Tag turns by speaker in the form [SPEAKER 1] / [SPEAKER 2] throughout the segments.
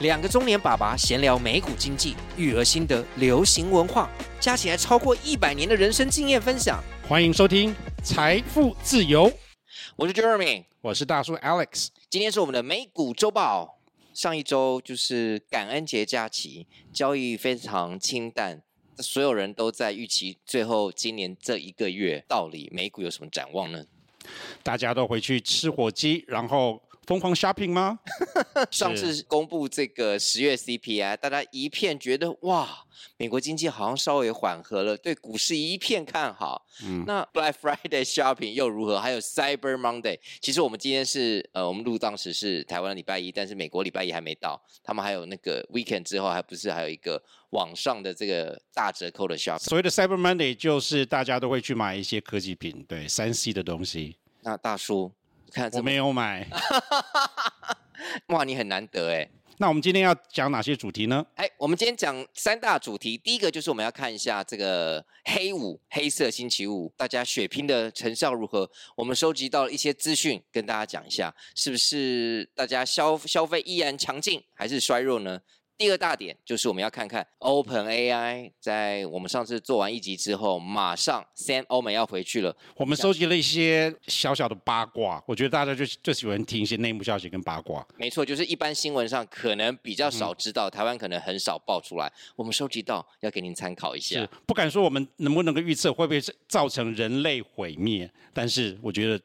[SPEAKER 1] 两个中年爸爸闲聊美股经济、育儿心得、流行文化，加起来超过一百年的人生经验分享。
[SPEAKER 2] 欢迎收听《财富自由》，
[SPEAKER 1] 我是 Jeremy，
[SPEAKER 2] 我是大叔 Alex。
[SPEAKER 1] 今天是我们的美股周报。上一周就是感恩节假期，交易非常清淡，所有人都在预期最后今年这一个月到底美股有什么展望呢？
[SPEAKER 2] 大家都回去吃火鸡，然后。疯狂 shopping 吗？
[SPEAKER 1] 上次公布这个十月 CPI，大家一片觉得哇，美国经济好像稍微缓和了，对股市一片看好。嗯，那 Black Friday shopping 又如何？还有 Cyber Monday，其实我们今天是呃，我们录当时是台湾的礼拜一，但是美国礼拜一还没到，他们还有那个 weekend 之后，还不是还有一个网上的这个大折扣的 shopping。
[SPEAKER 2] 所谓的 Cyber Monday 就是大家都会去买一些科技品，对，三 C 的东西。
[SPEAKER 1] 那大叔。看
[SPEAKER 2] 我没有买，
[SPEAKER 1] 哇，你很难得哎。
[SPEAKER 2] 那我们今天要讲哪些主题呢？
[SPEAKER 1] 哎，我们今天讲三大主题。第一个就是我们要看一下这个黑五，黑色星期五，大家血拼的成效如何？我们收集到了一些资讯，跟大家讲一下，是不是大家消消费依然强劲，还是衰弱呢？第二大点就是我们要看看 OpenAI 在我们上次做完一集之后，马上 Sam Altman 要回去了。
[SPEAKER 2] 我们收集了一些小小的八卦，我觉得大家就就喜欢听一些内幕消息跟八卦。
[SPEAKER 1] 没错，就是一般新闻上可能比较少知道，嗯、台湾可能很少爆出来。我们收集到要给您参考一下。
[SPEAKER 2] 是不敢说我们能不能够预测会不会造成人类毁灭，但是我觉得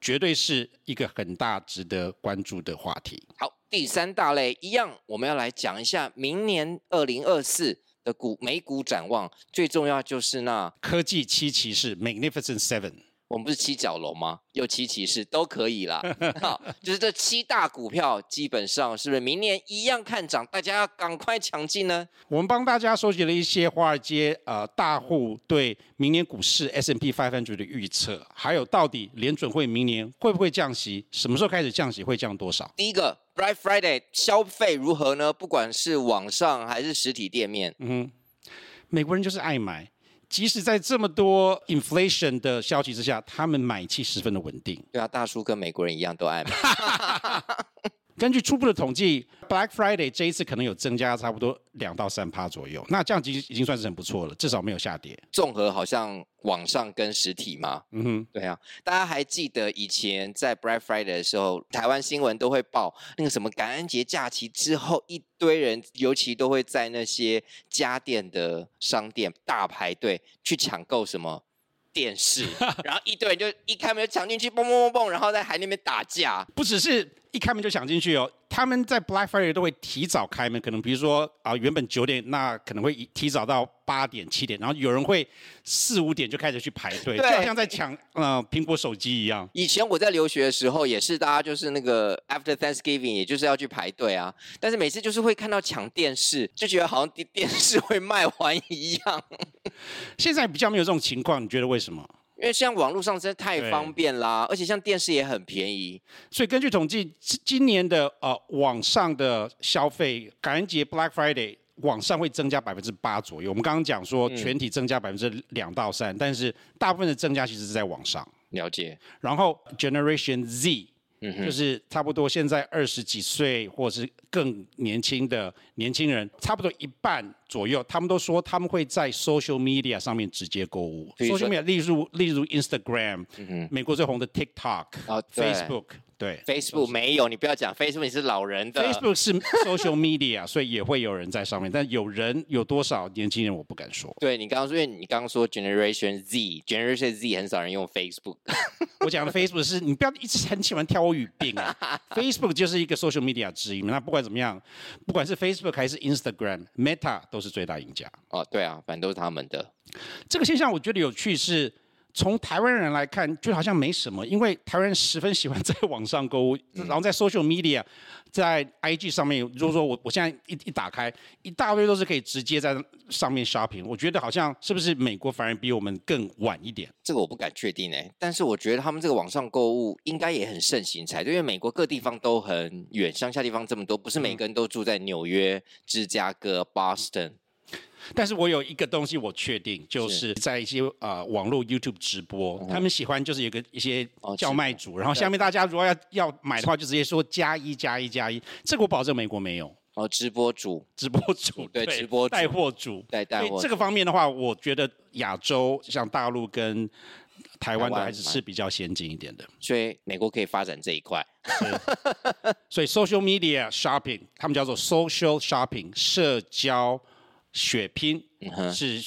[SPEAKER 2] 绝对是一个很大值得关注的话题。
[SPEAKER 1] 好。第三大类一样，我们要来讲一下明年二零二四的股美股展望。最重要就是那
[SPEAKER 2] 科技七骑士 Magnificent Seven。
[SPEAKER 1] 我们不是七角龙吗？有七骑士都可以啦。好，就是这七大股票，基本上是不是明年一样看涨？大家要赶快抢进呢。
[SPEAKER 2] 我们帮大家收集了一些华尔街呃大户对明年股市 S&P five hundred 的预测，还有到底联准会明年会不会降息？什么时候开始降息？会降多少？
[SPEAKER 1] 第一个 Black Friday 消费如何呢？不管是网上还是实体店面，
[SPEAKER 2] 嗯，美国人就是爱买。即使在这么多 inflation 的消息之下，他们买气十分的稳定。
[SPEAKER 1] 对啊，大叔跟美国人一样都爱买。
[SPEAKER 2] 根据初步的统计，Black Friday 这一次可能有增加差不多两到三趴左右，那这样已经算是很不错了，至少没有下跌。
[SPEAKER 1] 综合好像网上跟实体嘛，嗯哼，对啊。大家还记得以前在 Black Friday 的时候，台湾新闻都会报那个什么感恩节假期之后，一堆人尤其都会在那些家电的商店大排队去抢购什么电视，然后一堆人就一开门就抢进去，嘣嘣嘣嘣，然后在海那边打架，
[SPEAKER 2] 不只是。一开门就抢进去哦！他们在 Black Friday 都会提早开门，可能比如说啊，原本九点，那可能会提早到八点、七点，然后有人会四五点就开始去排队，对就好像在抢呃苹果手机一样。
[SPEAKER 1] 以前我在留学的时候也是，大家就是那个 After Thanksgiving，也就是要去排队啊。但是每次就是会看到抢电视，就觉得好像电电视会卖完一样。
[SPEAKER 2] 现在比较没有这种情况，你觉得为什么？
[SPEAKER 1] 因为像网络上真的太方便啦，而且像电视也很便宜，
[SPEAKER 2] 所以根据统计，今年的呃网上的消费，感恩节 Black Friday 网上会增加百分之八左右。我们刚刚讲说全体增加百分之两到三，嗯，但是大部分的增加其实是在网上。
[SPEAKER 1] 了解。
[SPEAKER 2] 然后 Generation Z。嗯，就是差不多现在二十几岁或是更年轻的年轻人，差不多一半左右，他们都说他们会在 social media 上面直接购物。social media，例如例如 Instagram，嗯，美国最红的 TikTok，Facebook。对
[SPEAKER 1] ，Facebook 没有，你不要讲 Facebook，你是老人的。
[SPEAKER 2] Facebook 是 social media，所以也会有人在上面，但有人有多少年轻人，我不敢说。
[SPEAKER 1] 对，你刚刚说，因为你刚刚说 Generation Z，Generation Z 很少人用 Facebook。
[SPEAKER 2] 我讲的 Facebook 是你不要一直很喜欢挑我语病啊。Facebook 就是一个 social media 之一，那不管怎么样，不管是 Facebook 还是 Instagram，Meta 都是最大赢家。
[SPEAKER 1] 啊，对啊，反正都是他们的。
[SPEAKER 2] 这个现象我觉得有趣是。从台湾人来看，就好像没什么，因为台湾人十分喜欢在网上购物，然后在 social media，在 IG 上面，如果说我我现在一一打开，一大堆都是可以直接在上面 shopping，我觉得好像是不是美国反而比我们更晚一点？
[SPEAKER 1] 这个我不敢确定哎，但是我觉得他们这个网上购物应该也很盛行才对，因为美国各地方都很远，乡下地方这么多，不是每个人都住在纽约、芝加哥、Boston。
[SPEAKER 2] 但是我有一个东西我确定，就是在一些啊、呃、网络 YouTube 直播，他们喜欢就是有个一些叫卖主，哦、然后下面大家如果要要买的话，就直接说加一加一加一，这个我保证美国没有。
[SPEAKER 1] 哦，直播主，
[SPEAKER 2] 直播主，
[SPEAKER 1] 对，直播
[SPEAKER 2] 带货主，
[SPEAKER 1] 对，带货。
[SPEAKER 2] 这个方面的话，我觉得亚洲像大陆跟台湾的还是是比较先进一点的，
[SPEAKER 1] 所以美国可以发展这一块。
[SPEAKER 2] 所以 social media shopping，他们叫做 social shopping，社交血拼，嗯、是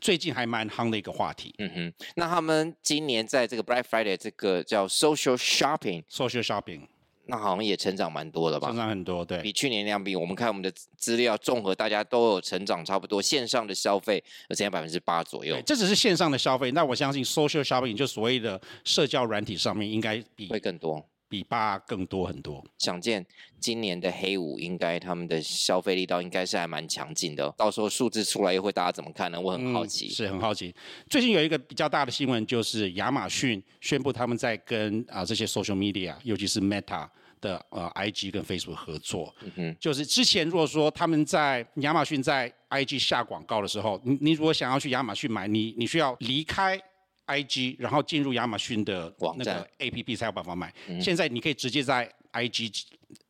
[SPEAKER 2] 最近还蛮夯的一个话题。
[SPEAKER 1] 嗯哼，那他们今年在这个 Black Friday 这个叫 social shopping，social
[SPEAKER 2] shopping。
[SPEAKER 1] 那好像也成长蛮多的吧？
[SPEAKER 2] 成长很多，对，
[SPEAKER 1] 比去年量比，我们看我们的资料综合，大家都有成长差不多。线上的消费有增加百分之八左右。
[SPEAKER 2] 这只是线上的消费，那我相信 social shopping 就所谓的社交软体上面应该比
[SPEAKER 1] 会更多，
[SPEAKER 2] 比八更多很多。
[SPEAKER 1] 想见今年的黑五，应该他们的消费力道应该是还蛮强劲的。到时候数字出来又会大家怎么看呢？我很好奇，
[SPEAKER 2] 嗯、是很好奇。最近有一个比较大的新闻，就是亚马逊宣布他们在跟啊这些 social media，尤其是 Meta。的呃，IG 跟 Facebook 合作，嗯哼，就是之前如果说他们在亚马逊在 IG 下广告的时候，你你如果想要去亚马逊买，你你需要离开 IG，然后进入亚马逊的那个 APP 才有办法买。嗯、现在你可以直接在 IG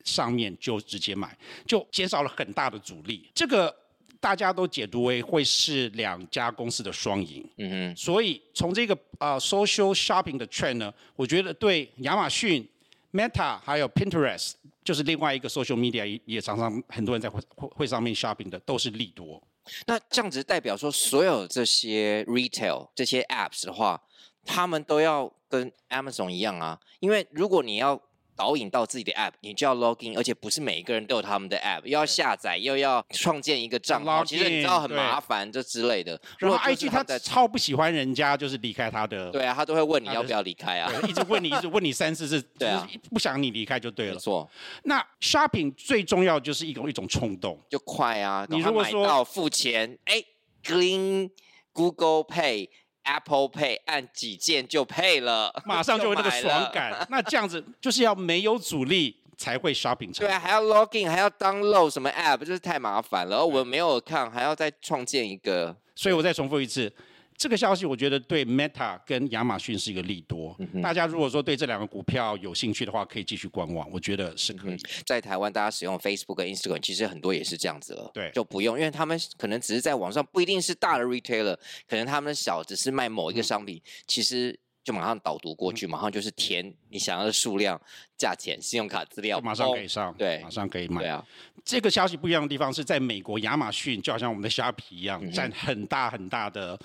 [SPEAKER 2] 上面就直接买，就减少了很大的阻力。这个大家都解读为会是两家公司的双赢，嗯哼。所以从这个呃 social shopping 的 trend 呢，我觉得对亚马逊。Meta 还有 Pinterest，就是另外一个 social media，也也常常很多人在会会上面 shopping 的，都是利多。
[SPEAKER 1] 那这样子代表说，所有这些 retail 这些 apps 的话，他们都要跟 Amazon 一样啊，因为如果你要。导引到自己的 app，你就要 login，而且不是每一个人都有他们的 app，又要下载，又要创建一个账号，其实你知道很麻烦，这之类的。
[SPEAKER 2] 然后 IG 他超不喜欢人家就是离开他的，
[SPEAKER 1] 对啊，他都会问你要不要离开啊，
[SPEAKER 2] 一直问你，一直问你三次是，对啊，不想你离开就对了。
[SPEAKER 1] 没错。
[SPEAKER 2] 那 shopping 最重要就是一种一种冲动，
[SPEAKER 1] 就快啊！你如果说付钱，哎，Green Google Pay。Apple Pay 按几键就 Pay 了，
[SPEAKER 2] 马上就有那个爽感。那这样子就是要没有阻力才会 shopping 成。
[SPEAKER 1] 对啊，还要 login，还要 download 什么 app，就是太麻烦了。我没有看，还要再创建一个。
[SPEAKER 2] 所以我再重复一次。这个消息我觉得对 Meta 跟亚马逊是一个利多。嗯、大家如果说对这两个股票有兴趣的话，可以继续观望。我觉得是可以。嗯、
[SPEAKER 1] 在台湾，大家使用 Facebook 跟 Instagram，其实很多也是这样子了。
[SPEAKER 2] 对，
[SPEAKER 1] 就不用，因为他们可能只是在网上，不一定是大的 retailer，可能他们小，只是卖某一个商品，嗯、其实就马上导读过去，马上就是填你想要的数量、价钱、信用卡资料，
[SPEAKER 2] 马上可以上，
[SPEAKER 1] 对，
[SPEAKER 2] 马上可以买。
[SPEAKER 1] 对啊，
[SPEAKER 2] 这个消息不一样的地方是在美国，亚马逊就好像我们的虾皮一样，嗯、占很大很大的。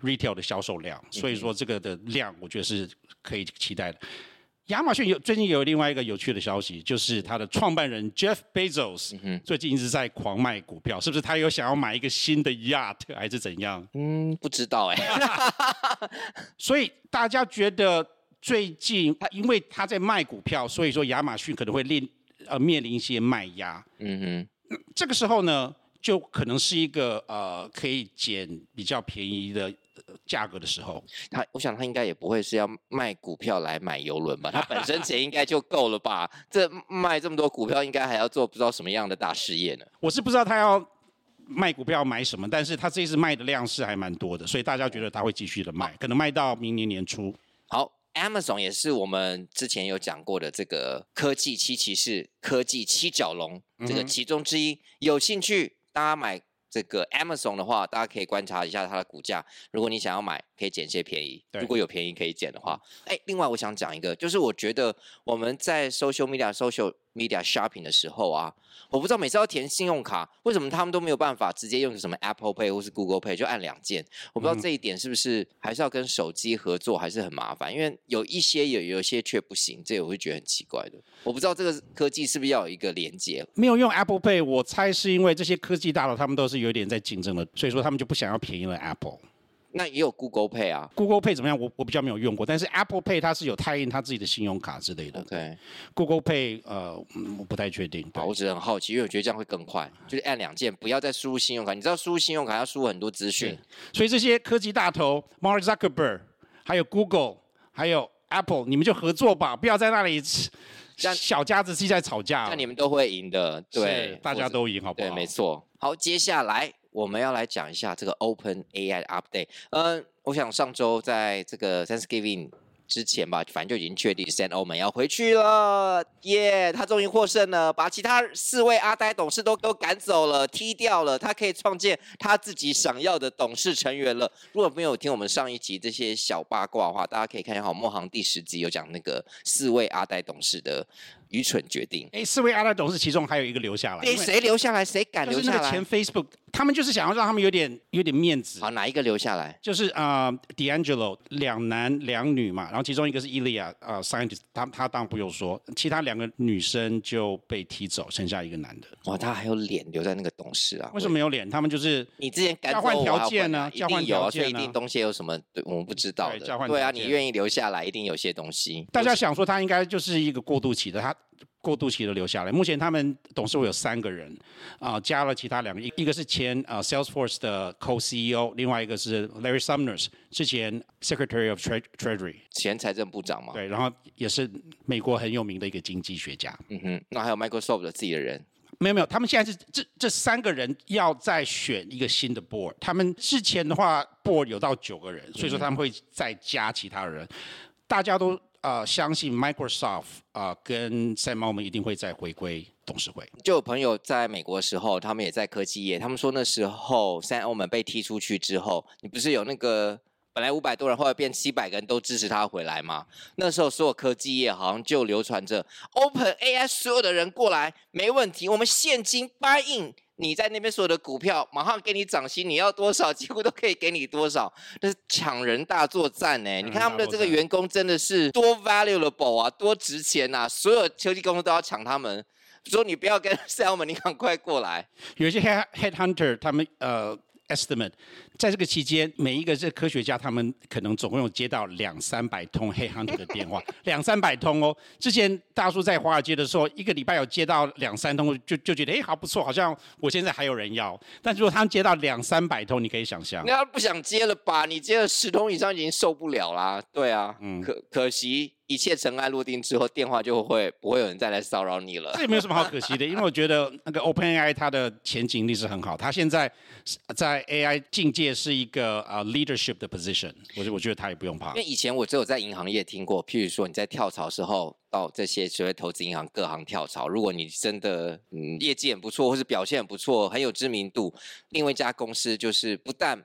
[SPEAKER 2] Retail 的销售量，所以说这个的量，我觉得是可以期待的。亚马逊有最近有另外一个有趣的消息，就是他的创办人 Jeff Bezos 最近一直在狂卖股票，是不是他有想要买一个新的 yacht 还是怎样？
[SPEAKER 1] 嗯，不知道哎、欸。
[SPEAKER 2] 所以大家觉得最近他因为他在卖股票，所以说亚马逊可能会面呃面临一些卖压。嗯哼，这个时候呢，就可能是一个呃可以捡比较便宜的。价格的时候，
[SPEAKER 1] 他我想他应该也不会是要卖股票来买游轮吧？他本身钱应该就够了吧？这卖这么多股票，应该还要做不知道什么样的大事业呢？
[SPEAKER 2] 我是不知道他要卖股票买什么，但是他这次卖的量是还蛮多的，所以大家觉得他会继续的卖，可能卖到明年年初。
[SPEAKER 1] 好，Amazon 也是我们之前有讲过的这个科技七骑士、科技七角龙这个其中之一，有兴趣大家买。这个 Amazon 的话，大家可以观察一下它的股价。如果你想要买，可以捡些便宜。如果有便宜可以捡的话，哎，另外我想讲一个，就是我觉得我们在 social media social media shopping 的时候啊，我不知道每次要填信用卡，为什么他们都没有办法直接用什么 Apple Pay 或是 Google Pay 就按两键？我不知道这一点是不是还是要跟手机合作，还是很麻烦？因为有一些有，有一些却不行，这我会觉得很奇怪的。我不知道这个科技是不是要有一个连接？
[SPEAKER 2] 没有用 Apple Pay，我猜是因为这些科技大佬他们都是有点在竞争的，所以说他们就不想要便宜了 Apple。
[SPEAKER 1] 那也有 Google Pay 啊
[SPEAKER 2] ，Google Pay 怎么样？我我比较没有用过，但是 Apple Pay 它是有 tie in 它自己的信用卡之类的。OK，Google Pay 呃，嗯，我不太确定。
[SPEAKER 1] 好，我只是很好奇，因为我觉得这样会更快，就是按两键，不要再输入信用卡。你知道输入信用卡要输入很多资讯，
[SPEAKER 2] 所以这些科技大头 Mark Zuckerberg，还有 Google，还有 Apple，你们就合作吧，不要在那里像小家子气在吵架。
[SPEAKER 1] 那你们都会赢的，对，
[SPEAKER 2] 大家都赢，好不好？
[SPEAKER 1] 对，没错。好，接下来。我们要来讲一下这个 Open AI update。嗯，我想上周在这个 Thanksgiving 之前吧，反正就已经确定 Sam Altman 要回去了，耶、他终于获胜了，把其他四位阿呆董事都都赶走了，踢掉了，他可以创建他自己想要的董事成员了。如果没有听我们上一集这些小八卦的话，大家可以看一下《好梦行》第十集有讲那个四位阿呆董事的。愚蠢决定！
[SPEAKER 2] 哎，四位阿拉董事其中还有一个留下来。
[SPEAKER 1] 哎，谁留下来？谁敢留下来？
[SPEAKER 2] 就是那个前 Facebook，他们就是想要让他们有点有点面子。
[SPEAKER 1] 好，哪一个留下来？
[SPEAKER 2] 就是啊、uh,，D'Angelo 两男两女嘛，然后其中一个是 Ilya 啊、uh,，Scientist，他他当然不用说，其他两个女生就被踢走，剩下一个男的。
[SPEAKER 1] 哇，他还有脸留在那个董事啊？
[SPEAKER 2] 为什么没有脸？他们就是
[SPEAKER 1] 你之前
[SPEAKER 2] 交换条件呢？交换条件、啊、
[SPEAKER 1] 所以一定东西有什么对我们不知道的？对，对啊，你愿意留下来，一定有些东西。
[SPEAKER 2] 大家想说他应该就是一个过渡期的他。过渡期的留下来。目前他们董事会有三个人，啊、呃，加了其他两个，一一个是前啊、呃、Salesforce 的 Co-CEO，另外一个是 Larry Summers，之前 Secretary of Treasury，
[SPEAKER 1] 前财政部长嘛。
[SPEAKER 2] 对，然后也是美国很有名的一个经济学家。
[SPEAKER 1] 嗯哼，那还有 Microsoft 的自己的人？
[SPEAKER 2] 没有没有，他们现在是这这三个人要再选一个新的 Board。他们之前的话 Board 有到九个人，所以说他们会再加其他人，大家都。呃，相信 Microsoft 啊、跟 Samon 一定会再回归董事会。
[SPEAKER 1] 就有朋友在美国的时候，他们也在科技业，他们说那时候 Samon 被踢出去之后，你不是有那个本来五百多人，后来变七百个人都支持他回来吗？那时候所有科技业好像就流传着 OpenAI 所有的人过来没问题，我们现金 buy in。你在那边所有的股票马上给你涨薪，你要多少几乎都可以给你多少，那是抢人大作战呢、欸。你看他们的这个员工真的是多 valuable 啊，多值钱啊，所有科技公司都要抢他们。说你不要跟 Sam，你赶快过来。
[SPEAKER 2] 有些 head headhunter 他们呃。estimate，在这个期间，每一个这科学家他们可能总共有接到两三百通 headhunter 的电话，两三百通哦。之前大叔在华尔街的时候，一个礼拜有接到两三通，就就觉得哎，好不错，好像我现在还有人要。但如果他们接到两三百通，你可以想象，
[SPEAKER 1] 那不想接了吧？你接了十通以上已经受不了啦。对啊，嗯，可可惜。一切尘埃落定之后，电话就会不会有人再来骚扰你了。
[SPEAKER 2] 这也没有什么好可惜的，因为我觉得那个 OpenAI 它的前景力是很好，它现在在 AI 境界是一个啊 leadership 的 position，我我觉得他也不用怕。因
[SPEAKER 1] 为以前我只有在银行业听过，譬如说你在跳槽时候到这些所谓投资银行各行跳槽，如果你真的嗯业绩很不错，或是表现很不错，很有知名度，另外一家公司就是不但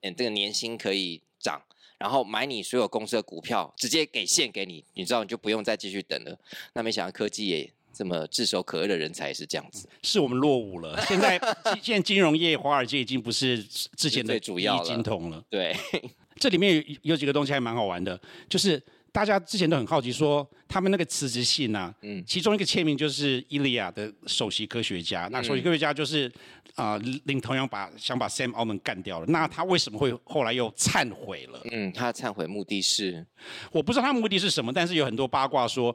[SPEAKER 1] 嗯这个年薪可以涨。然后买你所有公司的股票，直接给现给你，你知道你就不用再继续等了。那没想到科技也这么炙手可热的人才也是这样子，
[SPEAKER 2] 是我们落伍了。现在现在金融业、华尔街已经不是之前的
[SPEAKER 1] 最主要
[SPEAKER 2] 金童了。
[SPEAKER 1] 对，
[SPEAKER 2] 这里面有有几个东西还蛮好玩的，就是。大家之前都很好奇，说他们那个辞职信啊，嗯，其中一个签名就是伊利亚的首席科学家，那首席科学家就是啊，领头羊把想把 Sam Altman 干掉了。那他为什么会后来又忏悔了？
[SPEAKER 1] 嗯，他忏悔目的是，
[SPEAKER 2] 我不知道他目的是什么，但是有很多八卦说，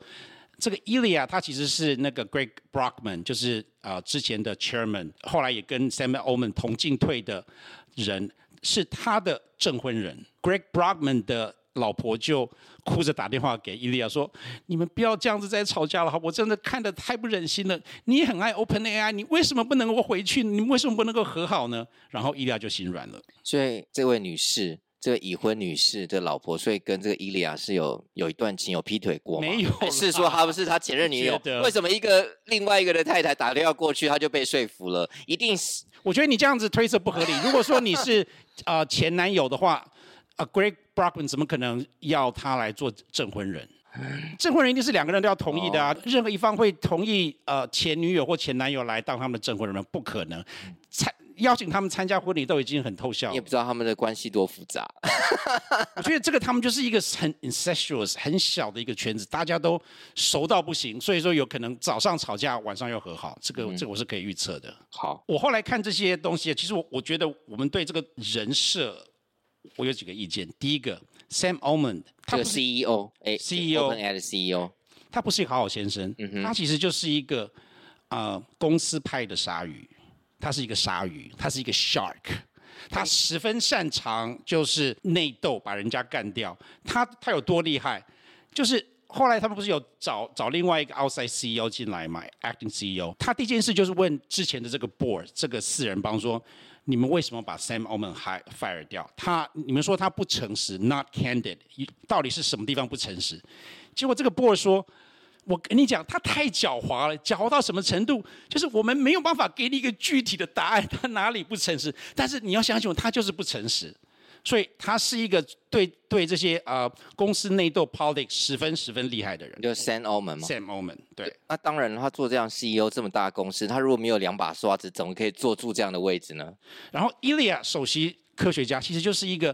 [SPEAKER 2] 这个伊利亚他其实是那个 Greg Brockman，就是啊之前的 Chairman，后来也跟 Sam Altman 同进退的人，是他的证婚人，Greg Brockman 的。老婆就哭着打电话给伊利亚说：“你们不要这样子再吵架了，我真的看得太不忍心了。你也很爱 OpenAI，你为什么不能够回去？你为什么不能够和好呢？”然后伊利亚就心软了。
[SPEAKER 1] 所以这位女士，这个已婚女士的老婆，所以跟这个伊利亚是有有一段情，有劈腿过吗？
[SPEAKER 2] 没有，
[SPEAKER 1] 是说她不是他前任女友？为什么一个另外一个的太太打电话过去，他就被说服了？一定是？
[SPEAKER 2] 我觉得你这样子推测不合理。如果说你是呃前男友的话。啊，Greg Brockman 怎么可能要他来做证婚人？证婚人一定是两个人都要同意的啊！任何一方会同意呃前女友或前男友来当他们的证婚人吗？不可能。参邀请他们参加婚礼都已经很透晓了。
[SPEAKER 1] 也不知道他们的关系多复杂。
[SPEAKER 2] 我觉得这个他们就是一个很 incestuous 很小的一个圈子，大家都熟到不行，所以说有可能早上吵架，晚上又和好。这个、嗯、这个我是可以预测的。
[SPEAKER 1] 好，
[SPEAKER 2] 我后来看这些东西，其实我我觉得我们对这个人设。我有几个意见。第一个，Sam Altman，
[SPEAKER 1] 他是 CEO，哎，CEO，OpenAI 的 CEO，
[SPEAKER 2] 他不是一个好好先生，嗯、他其实就是一个啊、呃、公司派的鲨鱼，他是一个鲨鱼，他是一个 shark，他十分擅长就是内斗，把人家干掉。他他有多厉害？就是后来他们不是有找找另外一个 outside CEO 进来嘛，acting CEO。他第一件事就是问之前的这个 board 这个四人帮说，你们为什么把 Sam Altman fire 掉？他你们说他不诚实，not candid，到底是什么地方不诚实？结果这个 boy 说。我跟你讲，他太狡猾了，狡猾到什么程度？就是我们没有办法给你一个具体的答案，他哪里不诚实？但是你要相信我，他就是不诚实。所以他是一个对对这些呃公司内斗 politics 十分十分厉害的人。
[SPEAKER 1] 就是 Sam Altman 吗
[SPEAKER 2] ？Sam Altman，对。
[SPEAKER 1] 那当然，他做这样 CEO 这么大的公司，他如果没有两把刷子，怎么可以坐住这样的位置呢？
[SPEAKER 2] 然后 Ilya 首席科学家其实就是一个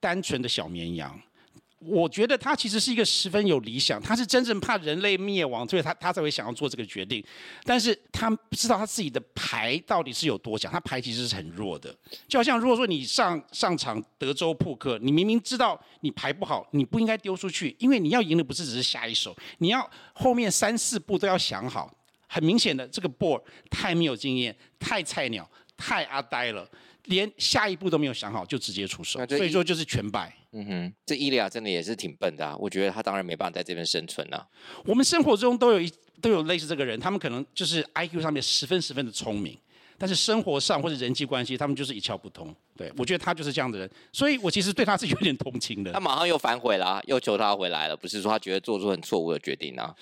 [SPEAKER 2] 单纯的小绵羊。我觉得他其实是一个十分有理想，他是真正怕人类灭亡，所以他他才会想要做这个决定。但是他不知道他自己的牌到底是有多强，他牌其实是很弱的。就好像如果说你上上场德州扑克，你明明知道你牌不好，你不应该丢出去，因为你要赢的不是只是下一手，你要后面三四步都要想好。很明显的，这个 board 太没有经验，太菜鸟，太阿呆了。连下一步都没有想好就直接出手，所以说就是全败。
[SPEAKER 1] 嗯哼，这伊利亚真的也是挺笨的啊！我觉得他当然没办法在这边生存啊。
[SPEAKER 2] 我们生活中都有一都有类似这个人，他们可能就是 IQ 上面十分十分的聪明，但是生活上或者人际关系，他们就是一窍不通。对，我觉得他就是这样的人，所以我其实对他是有点同情的。
[SPEAKER 1] 他马上又反悔了啊，又求他回来了，不是说他觉得做出很错误的决定啊？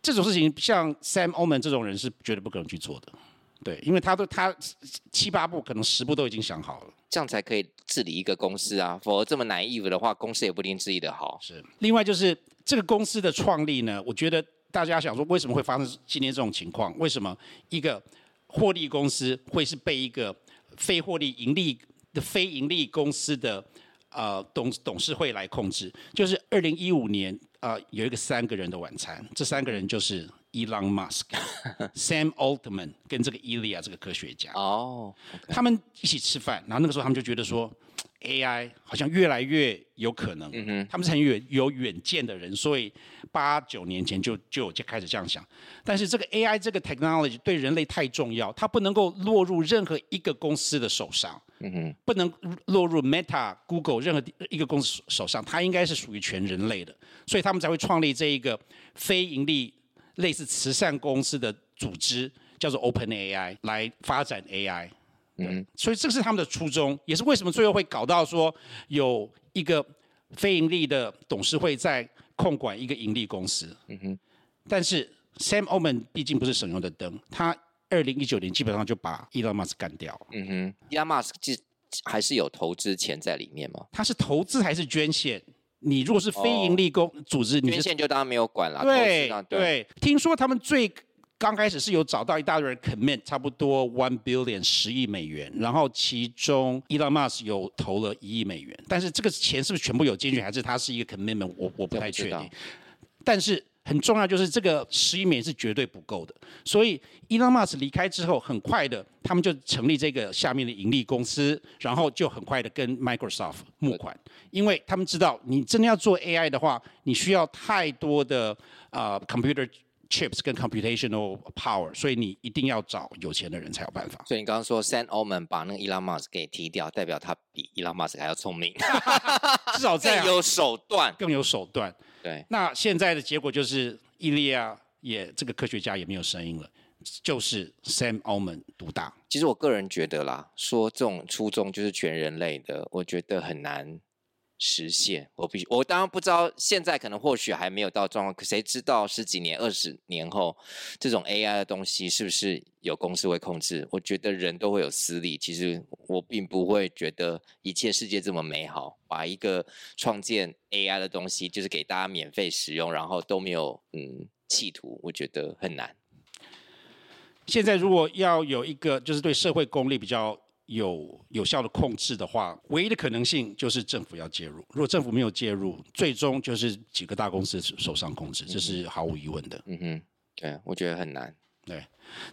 [SPEAKER 2] 这种事情像 Sam Altman 这种人是绝对不可能去做的。对，因为他都他七八步可能十步都已经想好了，
[SPEAKER 1] 这样才可以治理一个公司啊。否则这么 naive 的话，公司也不一定治理得好。
[SPEAKER 2] 是。另外就是这个公司的创立呢，我觉得大家想说，为什么会发生今天这种情况？为什么一个获利公司会是被一个非获利盈利的非盈利公司的呃董董事会来控制？就是二零一五年啊、呃，有一个三个人的晚餐，这三个人就是。Elon Musk、Sam Altman 跟这个 Ilya 这个科学家
[SPEAKER 1] 哦，oh.
[SPEAKER 2] 他们一起吃饭，然后那个时候他们就觉得说，AI 好像越来越有可能。嗯哼，他们是很远有远见的人，所以八九年前就就就开始这样想。但是这个 AI 这个 technology 对人类太重要，它不能够落入任何一个公司的手上。嗯哼，不能落入 Meta、Google 任何一个公司手上，它应该是属于全人类的，所以他们才会创立这一个非盈利。类似慈善公司的组织叫做 OpenAI 来发展 AI，嗯，所以这是他们的初衷，也是为什么最后会搞到说有一个非盈利的董事会在控管一个盈利公司，嗯哼。但是 Sam Altman 毕竟不是省油的灯，他二零一九年基本上就把 Elon Musk 干掉，
[SPEAKER 1] 嗯哼。Elon Musk 还是有投资钱在里面吗？
[SPEAKER 2] 他是投资还是捐献？你如果是非盈利公组织，你
[SPEAKER 1] 捐献就当然没有管了。
[SPEAKER 2] 对对，听说他们最刚开始是有找到一大堆人 commit，差不多 one billion 十亿美元，然后其中 Elon Musk 有投了一亿美元，但是这个钱是不是全部有进去，还是它是一个 commitment？我我不太确定。但是。很重要，就是这个十亿美元是绝对不够的，所以 Elon Musk 离开之后，很快的他们就成立这个下面的盈利公司，然后就很快的跟 Microsoft 募款，因为他们知道你真的要做 AI 的话，你需要太多的啊、uh, computer chips 跟 computational power，所以你一定要找有钱的人才有办法。
[SPEAKER 1] 所以你刚刚说 Sam Altman 把那个 Elon Musk 给踢掉，代表他比 Elon Musk 还要聪明，
[SPEAKER 2] 至少这样
[SPEAKER 1] 有手段，
[SPEAKER 2] 更有手段。
[SPEAKER 1] 对，
[SPEAKER 2] 那现在的结果就是伊利亚也这个科学家也没有声音了，就是 Sam Altman 独大。
[SPEAKER 1] 其实我个人觉得啦，说这种初衷就是全人类的，我觉得很难。实现，我必须，我当然不知道，现在可能或许还没有到状况，可谁知道十几年、二十年后，这种 AI 的东西是不是有公司会控制？我觉得人都会有私利。其实我并不会觉得一切世界这么美好，把一个创建 AI 的东西就是给大家免费使用，然后都没有嗯企图，我觉得很难。
[SPEAKER 2] 现在如果要有一个就是对社会公利比较。有有效的控制的话，唯一的可能性就是政府要介入。如果政府没有介入，最终就是几个大公司手上控制，这是毫无疑问的。
[SPEAKER 1] 嗯哼，对，我觉得很难。
[SPEAKER 2] 对，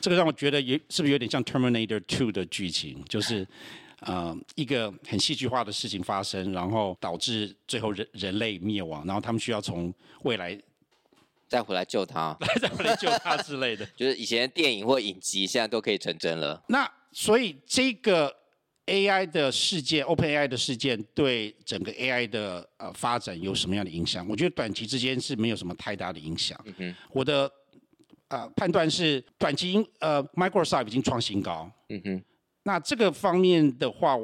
[SPEAKER 2] 这个让我觉得有是不是有点像《Terminator Two》的剧情，就是 呃一个很戏剧化的事情发生，然后导致最后人人类灭亡，然后他们需要从未来
[SPEAKER 1] 再回来救他，
[SPEAKER 2] 再回来救他之类的。
[SPEAKER 1] 就是以前的电影或影集，现在都可以成真了。
[SPEAKER 2] 那所以这个 AI 的事件，OpenAI 的事件对整个 AI 的呃发展有什么样的影响？我觉得短期之间是没有什么太大的影响。嗯、哼我的呃判断是，短期呃 Microsoft 已经创新高。嗯哼。那这个方面的话，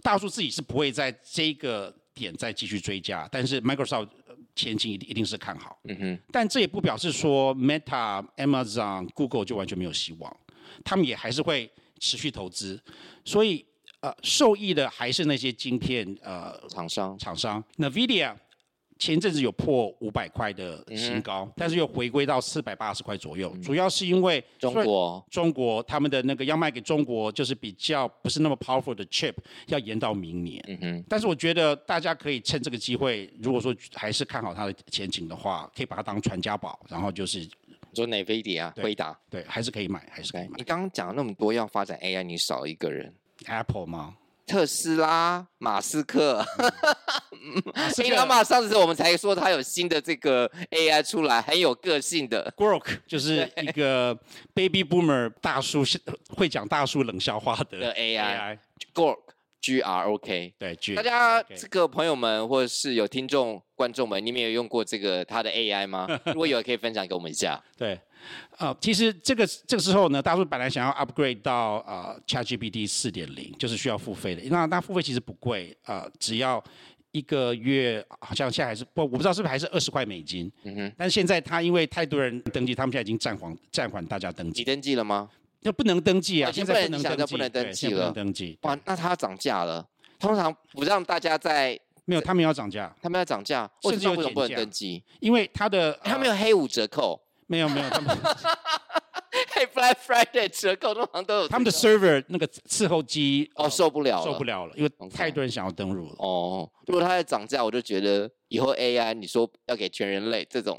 [SPEAKER 2] 大叔自己是不会在这个点再继续追加，但是 Microsoft 前景一定一定是看好。嗯哼。但这也不表示说 Meta、Amazon、Google 就完全没有希望，他们也还是会持续投资，所以。呃，受益的还是那些晶片呃厂商厂商。NVIDIA 前阵子有破五百块的新高，嗯、但是又回归到四百八十块左右，嗯、主要是因为
[SPEAKER 1] 中国
[SPEAKER 2] 中国他们的那个要卖给中国，就是比较不是那么 powerful 的 chip，要延到明年。嗯哼。但是我觉得大家可以趁这个机会，如果说还是看好它的前景的话，可以把它当传家宝，然后就是
[SPEAKER 1] 做 NVIDIA 辉达，
[SPEAKER 2] 对，还是可以买，还是可以买。
[SPEAKER 1] 你刚刚讲了那么多要发展 AI，你少一个人。
[SPEAKER 2] Apple 吗？
[SPEAKER 1] 特斯拉，马斯克。伊拉马上次我们才说他有新的这个 AI 出来，很有个性的。
[SPEAKER 2] Grok 就是一个 Baby Boomer 大叔，会讲大叔冷笑话的，
[SPEAKER 1] 的 AI。Grok G R O K
[SPEAKER 2] 对，G。
[SPEAKER 1] 大家这个朋友们或者是有听众观众们，你们有用过这个他的 AI 吗？如果有，可以分享给我们一下。
[SPEAKER 2] 对。呃，其实这个这个时候呢，大叔本来想要 upgrade 到呃 ChatGPT 四点零，就是需要付费的。那那付费其实不贵，呃，只要一个月，好像现在还是不，我不知道是不是还是二十块美金。嗯哼。但是现在他因为太多人登记，他们现在已经暂缓暂缓大家登记。
[SPEAKER 1] 你登记了吗？
[SPEAKER 2] 那不能登记啊，现在
[SPEAKER 1] 不能登记，不能登记了。
[SPEAKER 2] 不能登记。
[SPEAKER 1] 哇，那它涨价了。通常不让大家在
[SPEAKER 2] 没有，他们要涨价，
[SPEAKER 1] 他们要涨价，甚至有不能登记，
[SPEAKER 2] 因为他的
[SPEAKER 1] 他们有黑五折扣。
[SPEAKER 2] 没有没有，他们。
[SPEAKER 1] 黑，Black Friday 折扣通常都有。
[SPEAKER 2] 他们的 server 那个伺候机
[SPEAKER 1] 哦受不了，
[SPEAKER 2] 受不了了，因为太多人想要登录了。
[SPEAKER 1] 哦，如果它在涨价，我就觉得以后 AI 你说要给全人类这种，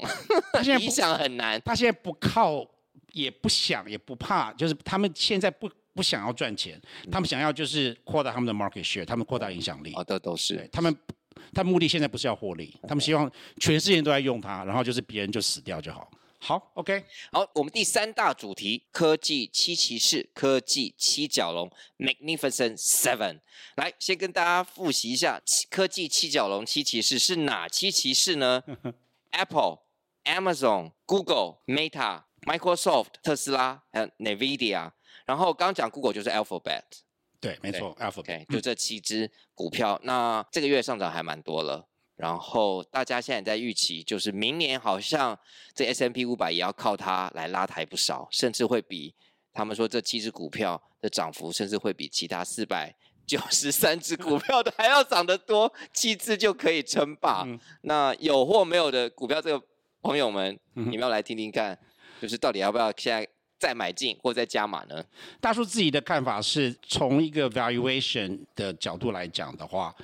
[SPEAKER 2] 他现在
[SPEAKER 1] 理想 很难。
[SPEAKER 2] 他现在不靠，也不想，也不怕，就是他们现在不不想要赚钱，他们想要就是扩大他们的 market share，他们扩大影响力。
[SPEAKER 1] 哦，的都是。
[SPEAKER 2] 他们，他目的现在不是要获利，他们希望全世界都在用它，然后就是别人就死掉就好。好，OK，
[SPEAKER 1] 好，我们第三大主题，科技七骑士，科技七角龙，Magnificent Seven。来，先跟大家复习一下，科技七角龙、七骑士是哪七骑士呢？Apple、Amazon、Google、Meta、Microsoft、特斯拉，还有 NVIDIA。然后刚刚讲 Google 就是 Alphabet，
[SPEAKER 2] 对，没错，Alphabet，
[SPEAKER 1] 就这七只股票。那这个月上涨还蛮多了。然后大家现在在预期，就是明年好像这 S M P 五百也要靠它来拉抬不少，甚至会比他们说这七只股票的涨幅，甚至会比其他四百九十三只股票的还要涨得多，七只就可以称霸。嗯、那有或没有的股票，这个朋友们，你们要来听听看，就是到底要不要现在再买进或再加码呢？
[SPEAKER 2] 大叔自己的看法是从一个 valuation 的角度来讲的话。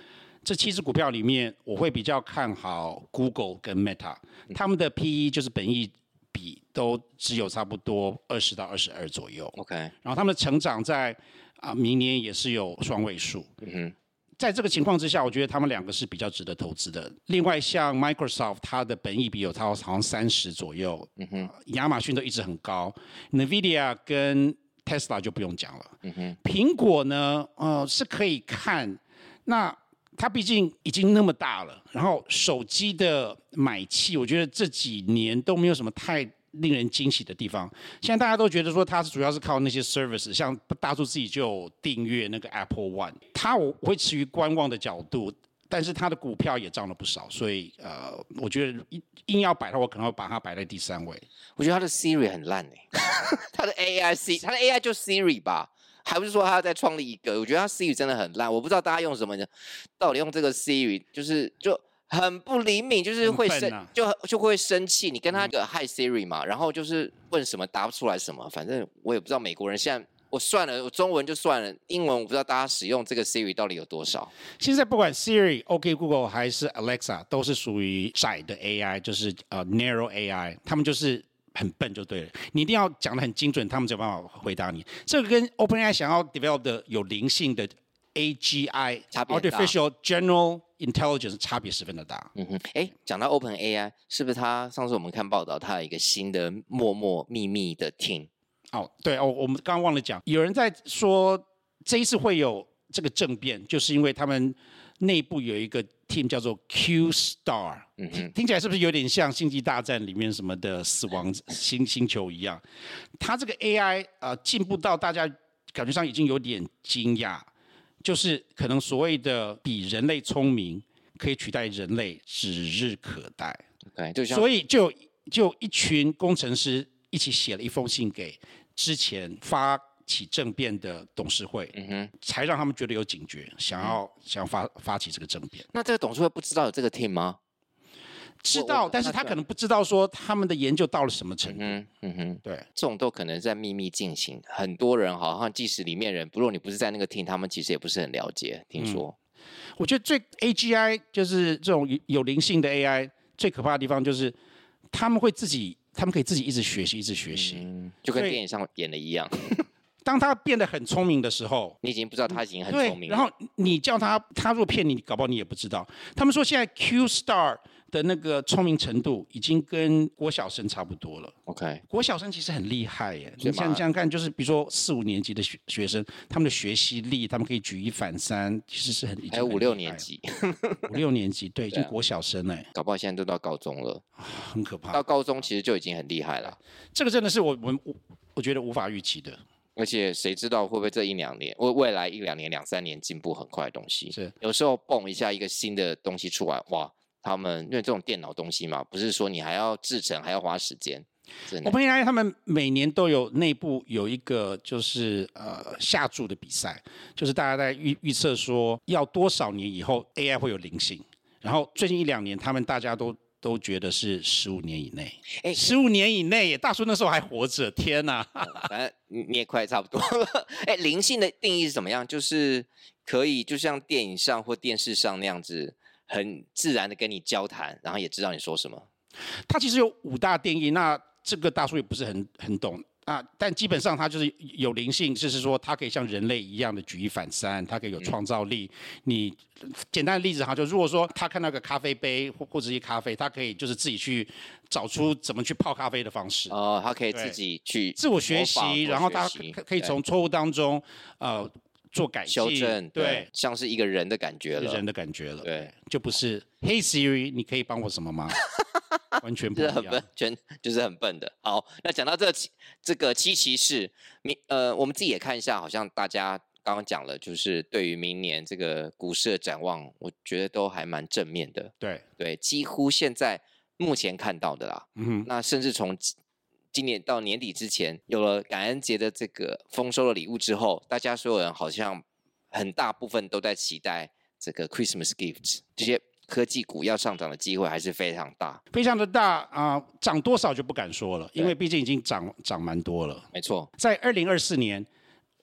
[SPEAKER 2] 这七只股票里面，我会比较看好 Google 跟 Meta，他们的 PE 就是本益比都只有差不多二十到二十二左右。
[SPEAKER 1] OK，
[SPEAKER 2] 然后他们的成长在啊明年也是有双位数。嗯哼，在这个情况之下，我觉得他们两个是比较值得投资的。另外，像 Microsoft，它的本益比有超好像三十左右。嗯哼，亚马逊都一直很高，NVIDIA 跟 Tesla 就不用讲了。嗯哼，苹果呢，呃是可以看那。它毕竟已经那么大了，然后手机的买气，我觉得这几年都没有什么太令人惊喜的地方。现在大家都觉得说它是主要是靠那些 service，像大叔自己就有订阅那个 Apple One，它我会持于观望的角度，但是它的股票也涨了不少，所以呃，我觉得硬要摆的话，我可能会把它摆在第三位。
[SPEAKER 1] 我觉得它的 Siri 很烂哎，它的 AI C，它的 AI 就 Siri 吧。还不是说它要再创立一个？我觉得它 Siri 真的很烂，我不知道大家用什么呢？到底用这个 Siri 就是就很不灵敏，就是会生、啊、就就会生气。你跟他个 Hi Siri 嘛，然后就是问什么答不出来什么，反正我也不知道美国人现在我算了，我中文就算了，英文我不知道大家使用这个 Siri 到底有多少。
[SPEAKER 2] 现在不管 Siri、OK Google 还是 Alexa，都是属于窄的 AI，就是呃、uh, Narrow AI，他们就是。很笨就对了，你一定要讲的很精准，他们才有办法回答你。这个跟 OpenAI 想要 develop 的有灵性的 AGI（Artificial General Intelligence） 差别十分的大。
[SPEAKER 1] 嗯哼，哎，讲到 OpenAI，是不是他上次我们看报道，他有一个新的默默秘密的 team？
[SPEAKER 2] 哦，对哦，我们刚刚忘了讲，有人在说这一次会有。这个政变，就是因为他们内部有一个 team 叫做 Q Star，嗯哼，听起来是不是有点像《星际大战》里面什么的死亡星星球一样？它这个 AI 啊、呃，进步到大家感觉上已经有点惊讶，就是可能所谓的比人类聪明，可以取代人类，指日可待。
[SPEAKER 1] 对，就像
[SPEAKER 2] 所以就就一群工程师一起写了一封信给之前发起政变的董事会，嗯哼，才让他们觉得有警觉，想要、嗯、想要发发起这个政变。
[SPEAKER 1] 那这个董事会不知道有这个 team 吗？
[SPEAKER 2] 知道，但是他可能不知道说他们的研究到了什么程度。
[SPEAKER 1] 嗯嗯哼，
[SPEAKER 2] 对，
[SPEAKER 1] 这种都可能在秘密进行。很多人好像即使里面人，不若你不是在那个 team，他们其实也不是很了解。听说，
[SPEAKER 2] 嗯、我觉得最 AGI 就是这种有灵性的 AI 最可怕的地方就是他们会自己，他们可以自己一直学习，一直学习、嗯，
[SPEAKER 1] 就跟电影上演的一样。
[SPEAKER 2] 当他变得很聪明的时候，
[SPEAKER 1] 你已经不知道他已经很聪明了。
[SPEAKER 2] 然后你叫他，他若骗你，搞不好你也不知道。他们说现在 Q Star 的那个聪明程度已经跟国小生差不多了。
[SPEAKER 1] OK，
[SPEAKER 2] 国小生其实很厉害耶。你想想看，就是比如说四五年级的学学生，他们的学习力，他们可以举一反三，其实是很。
[SPEAKER 1] 还有五六年级，
[SPEAKER 2] 五六年级对，就国小生哎，
[SPEAKER 1] 搞不好现在都到高中了，
[SPEAKER 2] 很可怕。
[SPEAKER 1] 到高中其实就已经很厉害了。
[SPEAKER 2] 这个真的是我我我我觉得无法预期的。
[SPEAKER 1] 而且谁知道会不会这一两年，未未来一两年、两三年进步很快的东西？是有时候蹦一下一个新的东西出来，哇！他们因为这种电脑东西嘛，不是说你还要制成还要花时间。
[SPEAKER 2] 我们应该他们每年都有内部有一个就是呃下注的比赛，就是大家在预预测说要多少年以后 AI 会有灵性，然后最近一两年他们大家都。都觉得是十五年以内，哎，十五年以内，大叔那时候还活着，天哪！
[SPEAKER 1] 反正你也快差不多了。哎，灵性的定义是怎么样？就是可以就像电影上或电视上那样子，很自然的跟你交谈，然后也知道你说什么。
[SPEAKER 2] 它其实有五大定义，那这个大叔也不是很很懂。啊，但基本上他就是有灵性，就是说它可以像人类一样的举一反三，它可以有创造力。嗯、你简单的例子哈，就如果说他看到个咖啡杯或或者一咖啡，他可以就是自己去找出怎么去泡咖啡的方式。
[SPEAKER 1] 哦，他可以自己去
[SPEAKER 2] 自我学习，然后他可以从错误当中呃做改进
[SPEAKER 1] 修正，对，像是一个人的感觉了，
[SPEAKER 2] 人的感觉了，
[SPEAKER 1] 对，
[SPEAKER 2] 就不是 Hey Siri，你可以帮我什么吗？完全不是
[SPEAKER 1] 很笨，全 就是很笨的。好，那讲到这这个七骑士，明呃，我们自己也看一下，好像大家刚刚讲了，就是对于明年这个股市的展望，我觉得都还蛮正面的。
[SPEAKER 2] 对
[SPEAKER 1] 对，几乎现在目前看到的啦。
[SPEAKER 2] 嗯，
[SPEAKER 1] 那甚至从今年到年底之前，有了感恩节的这个丰收的礼物之后，大家所有人好像很大部分都在期待这个 Christmas gifts 这些。科技股要上涨的机会还是非常大，
[SPEAKER 2] 非常的大啊！涨、呃、多少就不敢说了，因为毕竟已经涨涨蛮多了。
[SPEAKER 1] 没错，
[SPEAKER 2] 在二零二四年，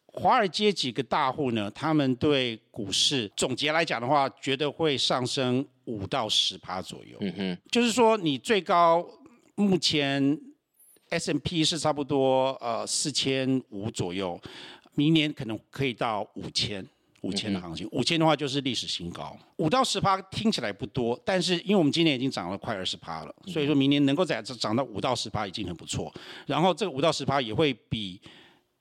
[SPEAKER 2] 华尔街几个大户呢，他们对股市总结来讲的话，觉得会上升五到十趴左右。
[SPEAKER 1] 嗯哼，
[SPEAKER 2] 就是说你最高目前 S&P 是差不多呃四千五左右，明年可能可以到五千。五千的行情，五千的话就是历史新高。五到十趴听起来不多，但是因为我们今年已经涨了快二十趴了，所以说明年能够在这涨到五到十趴已经很不错。然后这个五到十趴也会比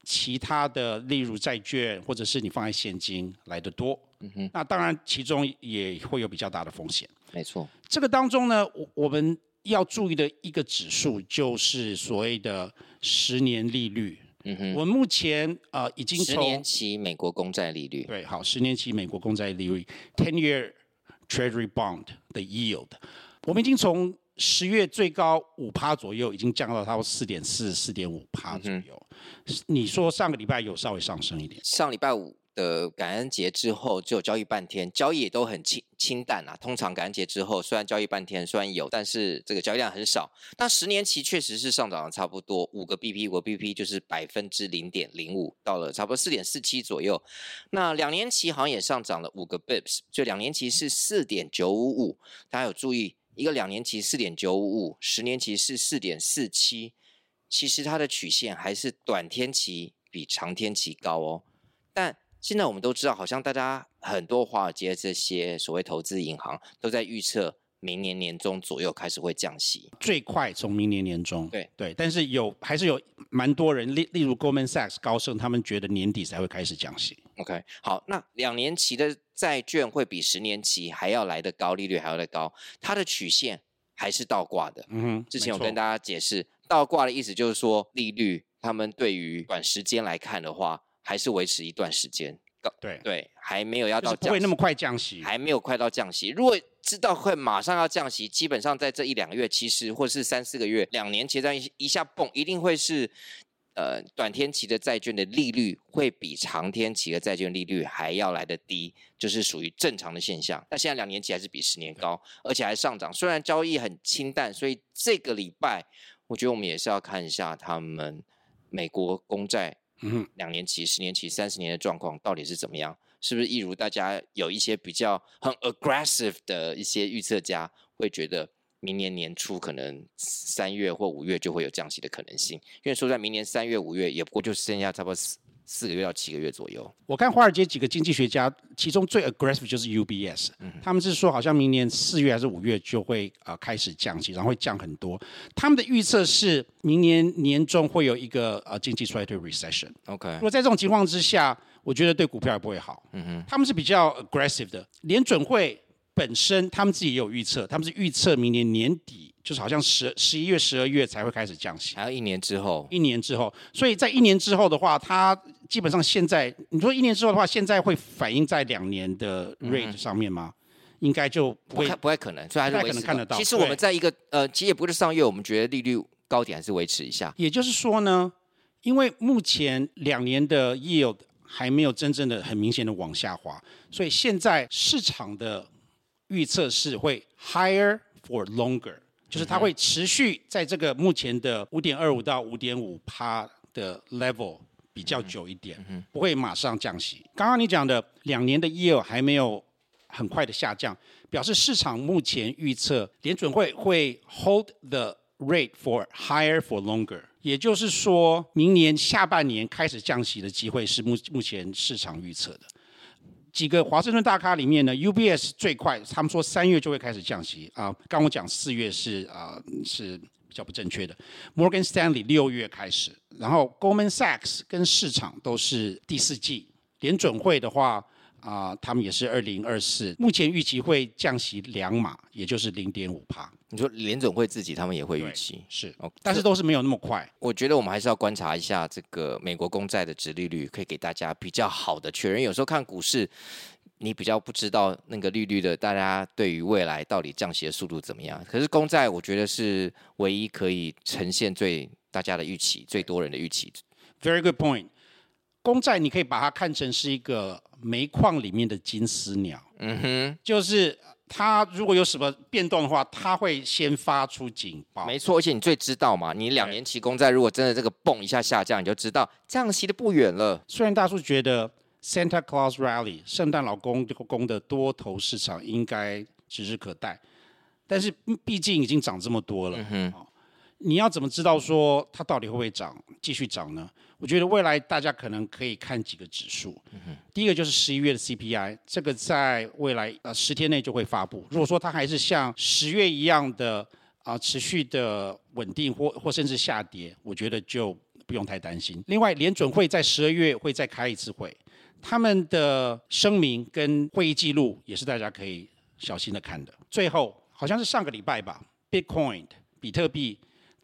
[SPEAKER 2] 其他的，例如债券或者是你放在现金来的多。
[SPEAKER 1] 嗯哼。
[SPEAKER 2] 那当然其中也会有比较大的风险。
[SPEAKER 1] 没错。
[SPEAKER 2] 这个当中呢，我我们要注意的一个指数就是所谓的十年利率。
[SPEAKER 1] 嗯哼，
[SPEAKER 2] 我目前呃已经从
[SPEAKER 1] 十年期美国公债利率，
[SPEAKER 2] 对，好，十年期美国公债利率，ten-year Treasury bond 的 yield，我们已经从十月最高五趴左右，已经降到差不多四点四、四点五趴左右。嗯。你说上个礼拜有稍微上升一点？
[SPEAKER 1] 上礼拜五。的感恩节之后只有交易半天，交易也都很清清淡啊。通常感恩节之后，虽然交易半天，虽然有，但是这个交易量很少。那十年期确实是上涨了差不多五个 BP，五个 BP 就是百分之零点零五，到了差不多四点四七左右。那两年期好像也上涨了五个 BIPS，就两年期是四点九五五。大家有注意，一个两年期四点九五五，十年期是四点四七。其实它的曲线还是短天期比长天期高哦，但。现在我们都知道，好像大家很多华尔街这些所谓投资银行都在预测明年年中左右开始会降息，
[SPEAKER 2] 最快从明年年中。
[SPEAKER 1] 对
[SPEAKER 2] 对，但是有还是有蛮多人，例例如 Goldman Sachs 高盛，他们觉得年底才会开始降息。
[SPEAKER 1] OK，好，那两年期的债券会比十年期还要来得高，利率还要来得高，它的曲线还是倒挂的。
[SPEAKER 2] 嗯哼，
[SPEAKER 1] 之前我跟大家解释，倒挂的意思就是说利率，他们对于短时间来看的话，还是维持一段时间。
[SPEAKER 2] 对
[SPEAKER 1] 对，还没有要到降息，
[SPEAKER 2] 不会那么快降息，
[SPEAKER 1] 还没有快到降息。如果知道会马上要降息，基本上在这一两个月，其实或是三四个月，两年期债一下蹦，一定会是呃短天期的债券的利率会比长天期的债券利率还要来得低，就是属于正常的现象。但现在两年期还是比十年高，而且还上涨。虽然交易很清淡，所以这个礼拜我觉得我们也是要看一下他们美国公债。嗯，两年期、十年期、三十年的状况到底是怎么样？是不是一如大家有一些比较很 aggressive 的一些预测家会觉得，明年年初可能三月或五月就会有降息的可能性？因为说在明年三月、五月，也不过就剩下差不多四。个月到七个月左右。
[SPEAKER 2] 我看华尔街几个经济学家，其中最 aggressive 就是 UBS，嗯，他们是说好像明年四月还是五月就会啊、呃、开始降息，然后会降很多。他们的预测是明年年中会有一个呃经济衰退 recession。OK，如果在这种情况之下，我觉得对股票也不会好。嗯哼，他们是比较 aggressive 的。联准会本身他们自己也有预测，他们是预测明年年底。就是好像十十一月、十二月才会开始降息，
[SPEAKER 1] 还有一年之后，
[SPEAKER 2] 一年之后，所以在一年之后的话，它基本上现在你说一年之后的话，现在会反映在两年的 rate 上面吗？嗯、应该就不会，
[SPEAKER 1] 不太可能，所以还是
[SPEAKER 2] 不太可能看得到。
[SPEAKER 1] 其实我们在一个呃，其实也不是上月，我们觉得利率高点还是维持一下。
[SPEAKER 2] 也就是说呢，因为目前两年的 yield 还没有真正的很明显的往下滑，所以现在市场的预测是会 higher for longer。就是它会持续在这个目前的五点二五到五点五趴的 level 比较久一点，不会马上降息。刚刚你讲的两年的 yield 还没有很快的下降，表示市场目前预测联准会会 hold the rate for higher for longer，也就是说明年下半年开始降息的机会是目目前市场预测的。几个华盛顿大咖里面呢，UBS 最快，他们说三月就会开始降息啊。刚我讲四月是啊是比较不正确的，Morgan Stanley 六月开始，然后 Goldman Sachs 跟市场都是第四季，联准会的话。啊、呃，他们也是二零二四，目前预期会降息两码，也就是零点五帕。
[SPEAKER 1] 你说联准会自己他们也会预期
[SPEAKER 2] 是，但是都是没有那么快。
[SPEAKER 1] 我觉得我们还是要观察一下这个美国公债的殖利率，可以给大家比较好的确认。有时候看股市，你比较不知道那个利率的，大家对于未来到底降息的速度怎么样？可是公债，我觉得是唯一可以呈现最大家的预期、最多人的预期。
[SPEAKER 2] Very good point。公债你可以把它看成是一个煤矿里面的金丝鸟，嗯哼，就是它如果有什么变动的话，它会先发出警报。
[SPEAKER 1] 没错，而且你最知道嘛，你两年期公债如果真的这个蹦一下下降，你就知道降息的不远了。
[SPEAKER 2] 虽然大叔觉得 Santa Claus Rally 圣诞老公公的多头市场应该指日可待，但是毕竟已经涨这么多了，你要怎么知道说它到底会不会涨，继续涨呢？我觉得未来大家可能可以看几个指数，第一个就是十一月的 CPI，这个在未来呃十天内就会发布。如果说它还是像十月一样的啊、呃、持续的稳定或或甚至下跌，我觉得就不用太担心。另外，联准会在十二月会再开一次会，他们的声明跟会议记录也是大家可以小心的看的。最后，好像是上个礼拜吧，Bitcoin 比特币。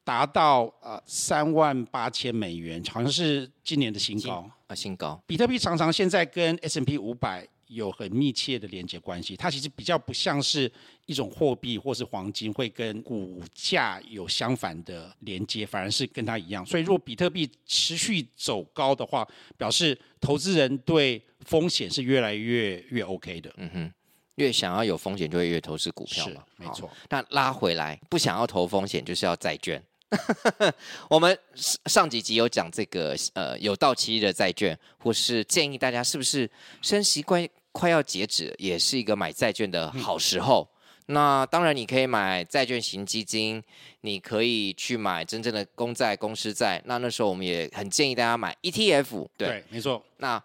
[SPEAKER 2] 达到呃三万八千美元，好像是今年的新高
[SPEAKER 1] 啊，新高。
[SPEAKER 2] 比特币常常现在跟 S&P 五百有很密切的连接关系，它其实比较不像是一种货币或是黄金会跟股价有相反的连接，反而是跟它一样。所以如果比特币持续走高的话，表示投资人对风险是越来越越 OK 的。嗯哼，
[SPEAKER 1] 越想要有风险，就会越投资股票嘛。
[SPEAKER 2] 没错。
[SPEAKER 1] 那拉回来，不想要投风险，就是要债券。我们上几集有讲这个呃有到期的债券，或是建议大家是不是升息快快要截止，也是一个买债券的好时候。嗯、那当然你可以买债券型基金，你可以去买真正的公债、公司债。那那时候我们也很建议大家买 ETF。对，
[SPEAKER 2] 对没错。
[SPEAKER 1] 那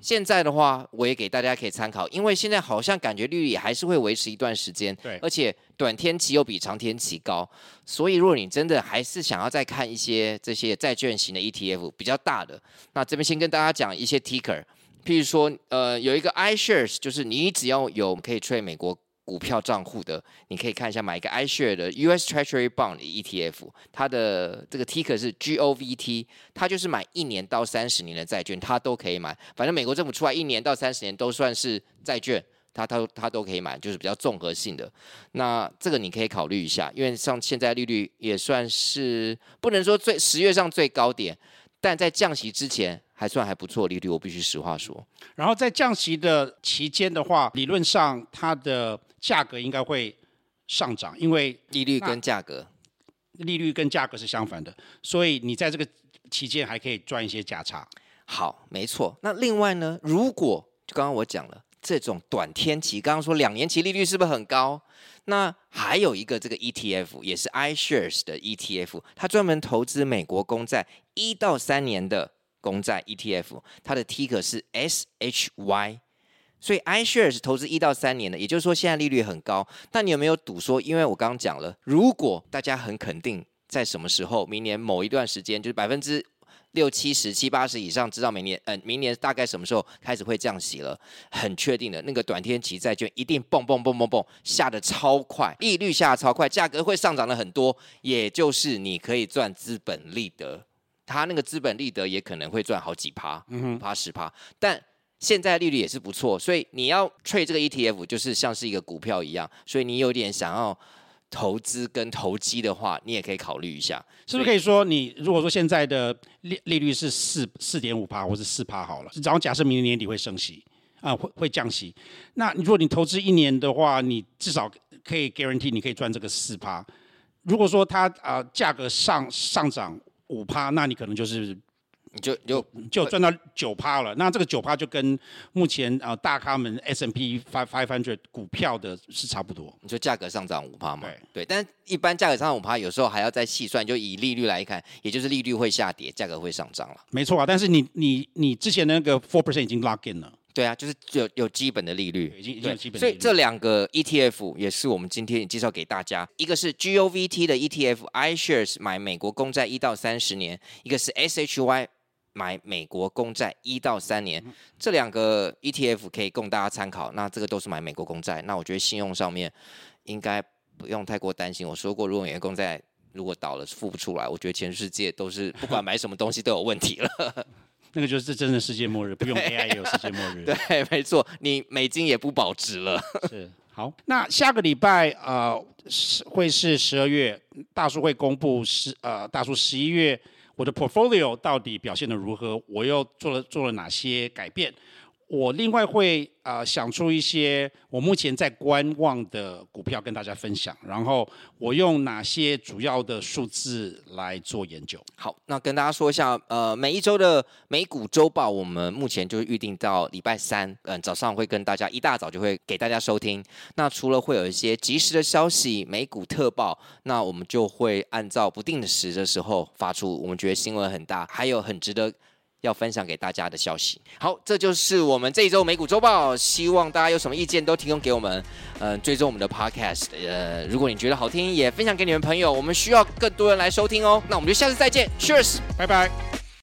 [SPEAKER 1] 现在的话，我也给大家可以参考，因为现在好像感觉利率也还是会维持一段时间，
[SPEAKER 2] 对，
[SPEAKER 1] 而且短天期又比长天期高，所以如果你真的还是想要再看一些这些债券型的 ETF 比较大的，那这边先跟大家讲一些 Ticker，譬如说，呃，有一个 iShares，就是你只要有可以 trade 美国。股票账户的，你可以看一下买一个 iShares 的 US Treasury Bond ETF，它的这个 Ticker 是 GOVT，它就是买一年到三十年的债券，它都可以买。反正美国政府出来一年到三十年都算是债券，它它它都可以买，就是比较综合性的。那这个你可以考虑一下，因为像现在利率也算是不能说最十月上最高点，但在降息之前。还算还不错，利率我必须实话说。
[SPEAKER 2] 然后在降息的期间的话，理论上它的价格应该会上涨，因为
[SPEAKER 1] 利率跟价格，
[SPEAKER 2] 利率跟价格是相反的，所以你在这个期间还可以赚一些价差。
[SPEAKER 1] 好，没错。那另外呢，如果就刚刚我讲了这种短天期，刚刚说两年期利率是不是很高？那还有一个这个 ETF 也是 iShares 的 ETF，它专门投资美国公债一到三年的。公债 ETF，它的 Ticker 是 SHY，所以 iShares 投资一到三年的，也就是说现在利率很高。但你有没有赌说？因为我刚刚讲了，如果大家很肯定在什么时候，明年某一段时间，就是百分之六七十、七八十以上，知道明年，嗯、明年大概什么时候开始会降息了，很确定的那个短天期债券一定蹦蹦蹦蹦蹦下的超快，利率下的超快，价格会上涨了很多，也就是你可以赚资本利得。他那个资本利得也可能会赚好几趴，五趴十趴，但现在利率也是不错，所以你要 trade 这个 ETF 就是像是一个股票一样，所以你有点想要投资跟投机的话，你也可以考虑一下，
[SPEAKER 2] 是不是可以说你如果说现在的利利率是四四点五趴或是四趴好了，然后假设明年年底会升息啊，会会降息，那如果你投资一年的话，你至少可以 guarantee 你可以赚这个四趴，如果说它啊价格上上涨。五趴，那你可能就是
[SPEAKER 1] 你就就
[SPEAKER 2] 就赚到九趴了。那这个九趴就跟目前啊大咖们 S&P five five hundred 股票的是差不多。
[SPEAKER 1] 你说价格上涨五趴嘛？
[SPEAKER 2] 对
[SPEAKER 1] 对，但一般价格上涨五趴，有时候还要再细算，就以利率来看，也就是利率会下跌，价格会上涨了。
[SPEAKER 2] 没错啊，但是你你你之前的那个 four percent 已经 lock in 了。
[SPEAKER 1] 对啊，就是有有基本的利率，
[SPEAKER 2] 已经已经有基本。
[SPEAKER 1] 所以这两个 ETF 也是我们今天介绍给大家，一个是 GOVT 的 ETF iShares 买美国公债一到三十年，一个是 SHY 买美国公债一到三年。这两个 ETF 可以供大家参考。那这个都是买美国公债，那我觉得信用上面应该不用太过担心。我说过，如果美国公债如果倒了付不出来，我觉得全世界都是不管买什么东西都有问题了。
[SPEAKER 2] 那个就是真的世界末日，不用 AI 也有世界末日。
[SPEAKER 1] 对，没错，你美金也不保值了。
[SPEAKER 2] 是，好，那下个礼拜呃是会是十二月，大叔会公布十呃大叔十一月我的 portfolio 到底表现的如何，我又做了做了哪些改变。我另外会啊、想出一些我目前在观望的股票跟大家分享，然后我用哪些主要的数字来做研究。
[SPEAKER 1] 好，那跟大家说一下，呃，每一周的美股周报，我们目前就预定到礼拜三，嗯、早上会跟大家一大早就会给大家收听。那除了会有一些即时的消息，美股特报，那我们就会按照不定时的时候发出。我们觉得新闻很大，还有很值得。要分享给大家的消息。好，这就是我们这一周美股周报。希望大家有什么意见都提供给我们。嗯、呃，追踪我们的 podcast。呃，如果你觉得好听，也分享给你们朋友。我们需要更多人来收听哦。那我们就下次再见。Cheers，
[SPEAKER 2] 拜拜。